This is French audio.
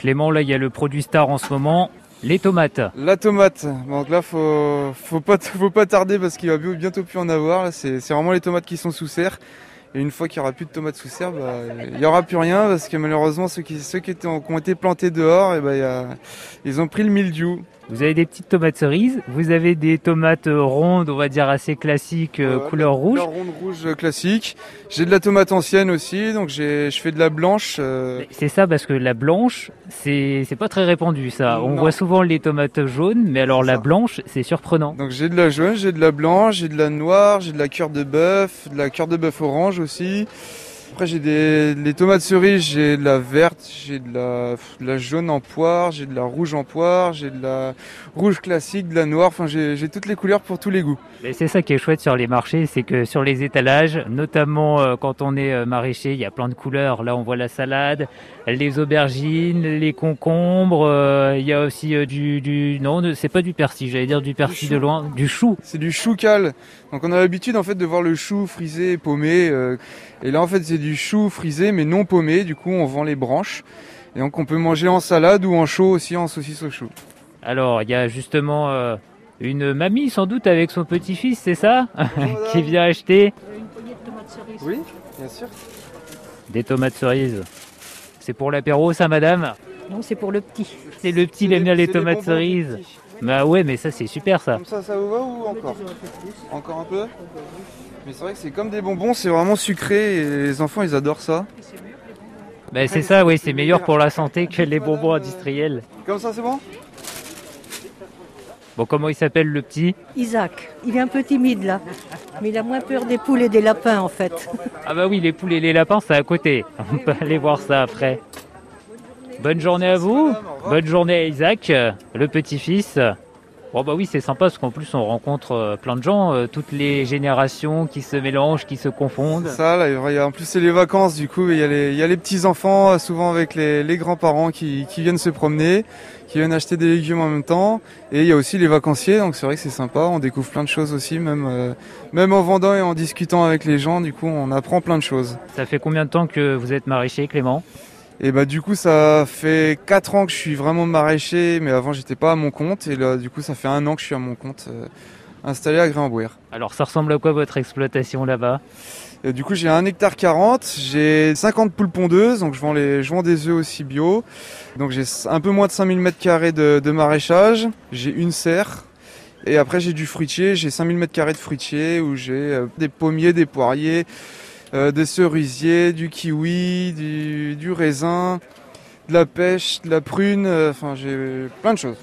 Clément, là, il y a le produit star en ce moment, les tomates. La tomate. Donc là, faut, faut pas, faut pas tarder parce qu'il va bientôt plus en avoir. C'est, c'est vraiment les tomates qui sont sous serre. Et une fois qu'il y aura plus de tomates sous serre, bah, il y aura plus rien parce que malheureusement ceux qui, ceux qui, étaient, qui ont été plantés dehors, et bah, y a, ils ont pris le mildiou. Vous avez des petites tomates cerises, vous avez des tomates rondes, on va dire assez classiques, euh, couleur rouge. Couleur ronde rouge classique. J'ai de la tomate ancienne aussi, donc je fais de la blanche. Euh... C'est ça parce que la blanche, c'est pas très répandu ça. On voit souvent les tomates jaunes, mais alors la ça. blanche, c'est surprenant. Donc j'ai de la jaune, j'ai de la blanche, j'ai de la noire, j'ai de la cœur de bœuf, de la cœur de bœuf orange aussi. Après j'ai des les tomates cerises, j'ai de la verte, j'ai de la, de la jaune en poire, j'ai de la rouge en poire, j'ai de la rouge classique, de la noire, enfin j'ai toutes les couleurs pour tous les goûts. Et c'est ça qui est chouette sur les marchés, c'est que sur les étalages, notamment euh, quand on est euh, maraîcher, il y a plein de couleurs. Là, on voit la salade, les aubergines, les concombres. euh, il y a aussi du, du non, c'est pas du persil, j'allais dire du persil de loin, du chou. C'est du chou cal. Donc on a l'habitude en fait de voir le chou frisé paumé. et là en fait c'est du chou frisé mais non paumé. Du coup on vend les branches. Et donc on peut manger en salade ou en chaud aussi en saucisse au chou. Alors, il y a justement euh, une mamie sans doute avec son petit-fils, c'est ça, qui vient acheter Oui, bien sûr. des tomates cerises. C'est pour l'apéro, ça, madame? Non, c'est pour le petit. C'est le petit, il aime bien les tomates cerises. Bah ouais, mais ça, c'est super, ça. Comme ça, ça vous va ou encore Encore un peu Mais c'est vrai que c'est comme des bonbons, c'est vraiment sucré et les enfants ils adorent ça. Bah, c'est ça, oui, c'est meilleur pour la santé que les bonbons industriels. Comme ça c'est bon Bon, comment il s'appelle le petit Isaac, il est un peu timide là. Mais il a moins peur des poules et des lapins en fait. Ah bah oui, les poules et les lapins, c'est à côté. On peut aller voir ça après. Bonne journée à vous. Bonne journée à Isaac, euh, le petit-fils. Bon bah oui, c'est sympa parce qu'en plus on rencontre euh, plein de gens, euh, toutes les générations qui se mélangent, qui se confondent. Ça, là, il y a- en plus c'est les vacances, du coup il y a les, il y a les petits enfants, souvent avec les, les grands-parents qui, qui viennent se promener, qui viennent acheter des légumes en même temps. Et il y a aussi les vacanciers, donc c'est vrai que c'est sympa, on découvre plein de choses aussi, même, euh, même en vendant et en discutant avec les gens, du coup on apprend plein de choses. Ça fait combien de temps que vous êtes maraîcher, Clément? Et bah du coup ça fait 4 ans que je suis vraiment maraîcher, mais avant j'étais pas à mon compte, et là du coup ça fait un an que je suis à mon compte, euh, installé à Grimbouer. Alors ça ressemble à quoi votre exploitation là-bas? Et du coup, j'ai un hectare 40, j'ai 50 poules pondeuses, donc je vends, les, je vends des œufs aussi bio. Donc j'ai un peu moins de 5000 mètres carrés de, de maraîchage, j'ai une serre. Et après, j'ai du fruitier, j'ai 5000 mètres carrés de fruitier où j'ai euh, des pommiers, des poiriers, euh, des cerisiers, du kiwi, du, du raisin, de la pêche, de la prune, euh, enfin j'ai plein de choses.